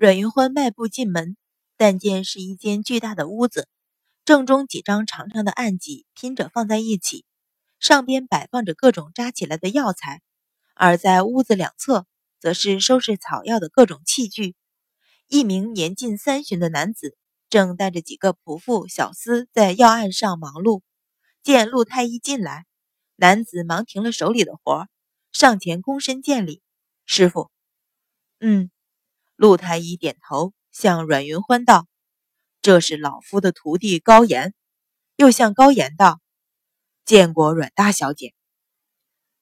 阮云欢迈步进门，但见是一间巨大的屋子，正中几张长长的案几拼着放在一起，上边摆放着各种扎起来的药材，而在屋子两侧，则是收拾草药的各种器具。一名年近三旬的男子正带着几个仆妇、小厮在药案上忙碌。见陆太医进来，男子忙停了手里的活，上前躬身见礼：“师傅。”“嗯。”陆太医点头，向阮云欢道：“这是老夫的徒弟高岩。”又向高岩道：“见过阮大小姐。”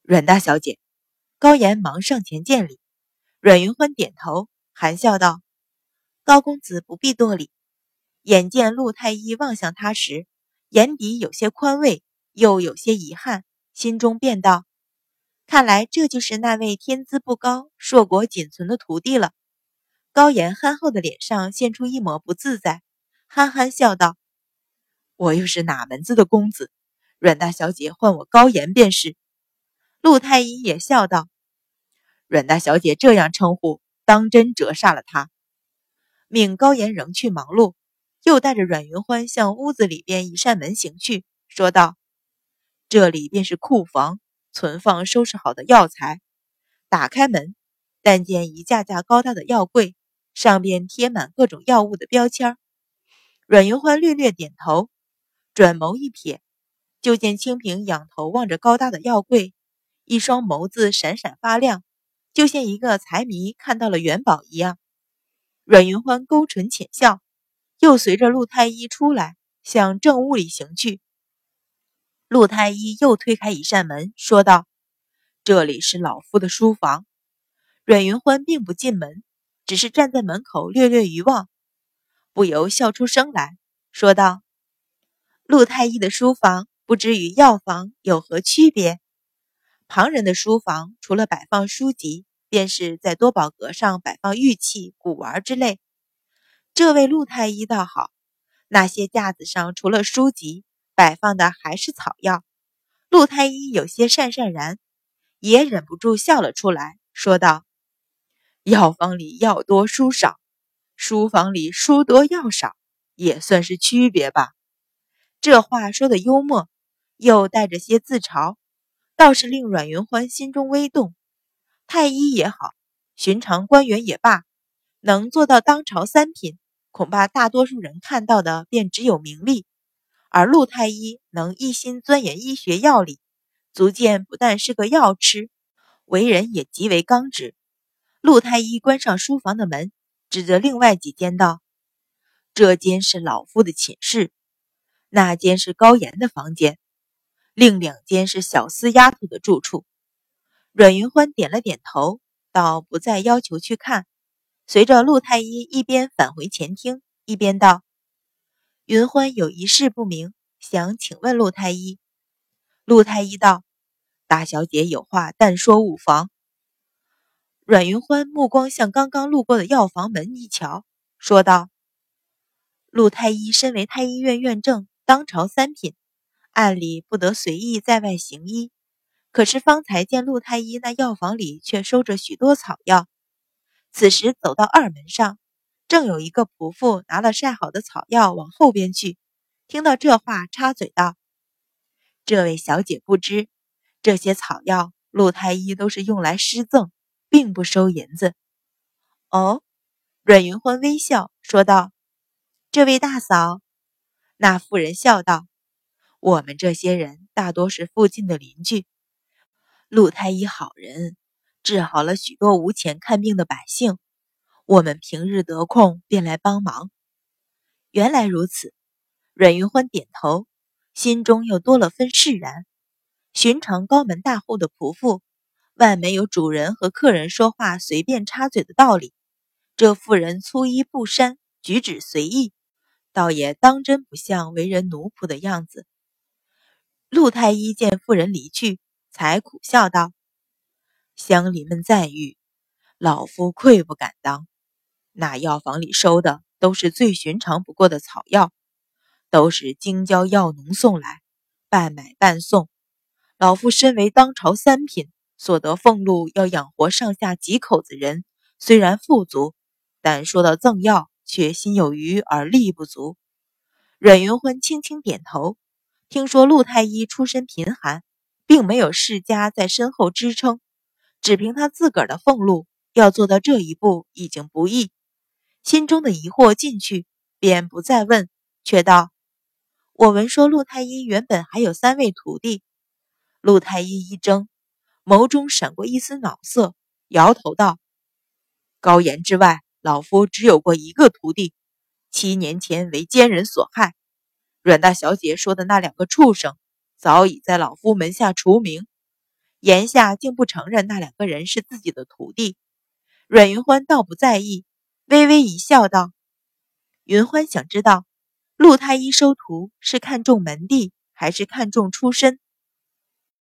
阮大小姐，高岩忙上前见礼。阮云欢点头，含笑道：“高公子不必多礼。”眼见陆太医望向他时，眼底有些宽慰，又有些遗憾，心中便道：“看来这就是那位天资不高、硕果仅存的徒弟了。”高岩憨厚的脸上现出一抹不自在，憨憨笑道：“我又是哪门子的公子？阮大小姐唤我高岩便是。”陆太医也笑道：“阮大小姐这样称呼，当真折煞了他。”命高岩仍去忙碌，又带着阮云欢向屋子里边一扇门行去，说道：“这里便是库房，存放收拾好的药材。”打开门，但见一架架高大的药柜。上边贴满各种药物的标签阮云欢略略点头，转眸一瞥，就见清平仰头望着高大的药柜，一双眸子闪闪发亮，就像一个财迷看到了元宝一样。阮云欢勾唇浅笑，又随着陆太医出来，向正屋里行去。陆太医又推开一扇门，说道：“这里是老夫的书房。”阮云欢并不进门。只是站在门口略略一望，不由笑出声来说道：“陆太医的书房不知与药房有何区别？旁人的书房除了摆放书籍，便是在多宝阁上摆放玉器、古玩之类。这位陆太医倒好，那些架子上除了书籍，摆放的还是草药。”陆太医有些讪讪然，也忍不住笑了出来，说道。药房里药多书少，书房里书多药少，也算是区别吧。这话说的幽默，又带着些自嘲，倒是令阮云欢心中微动。太医也好，寻常官员也罢，能做到当朝三品，恐怕大多数人看到的便只有名利。而陆太医能一心钻研医学药理，足见不但是个药痴，为人也极为刚直。陆太医关上书房的门，指着另外几间道：“这间是老夫的寝室，那间是高岩的房间，另两间是小厮丫头的住处。”阮云欢点了点头，倒不再要求去看。随着陆太医一边返回前厅，一边道：“云欢有一事不明，想请问陆太医。”陆太医道：“大小姐有话，但说无妨。”阮云欢目光向刚刚路过的药房门一瞧，说道：“陆太医身为太医院院正，当朝三品，按理不得随意在外行医。可是方才见陆太医那药房里却收着许多草药。此时走到二门上，正有一个仆妇拿了晒好的草药往后边去。听到这话，插嘴道：‘这位小姐不知，这些草药陆太医都是用来施赠。’”并不收银子。哦，阮云欢微笑说道：“这位大嫂。”那妇人笑道：“我们这些人大多是附近的邻居。陆太医好人，治好了许多无钱看病的百姓。我们平日得空便来帮忙。”原来如此，阮云欢点头，心中又多了分释然。寻常高门大户的仆妇。万没有主人和客人说话随便插嘴的道理。这妇人粗衣布衫，举止随意，倒也当真不像为人奴仆的样子。陆太医见妇人离去，才苦笑道：“乡邻们赞誉，老夫愧不敢当。那药房里收的都是最寻常不过的草药，都是京郊药农送来，半买半送。老夫身为当朝三品。”所得俸禄要养活上下几口子人，虽然富足，但说到赠药，却心有余而力不足。阮云欢轻轻点头。听说陆太医出身贫寒，并没有世家在身后支撑，只凭他自个儿的俸禄，要做到这一步已经不易。心中的疑惑进去，便不再问，却道：“我闻说陆太医原本还有三位徒弟。”陆太医一怔，眸中闪过一丝恼色，摇头道：“高言之外，老夫只有过一个徒弟，七年前为奸人所害。”阮大小姐说的那两个畜生，早已在老夫门下除名。言下竟不承认那两个人是自己的徒弟。阮云欢倒不在意，微微一笑，道：“云欢想知道，陆太医收徒是看重门第，还是看重出身？”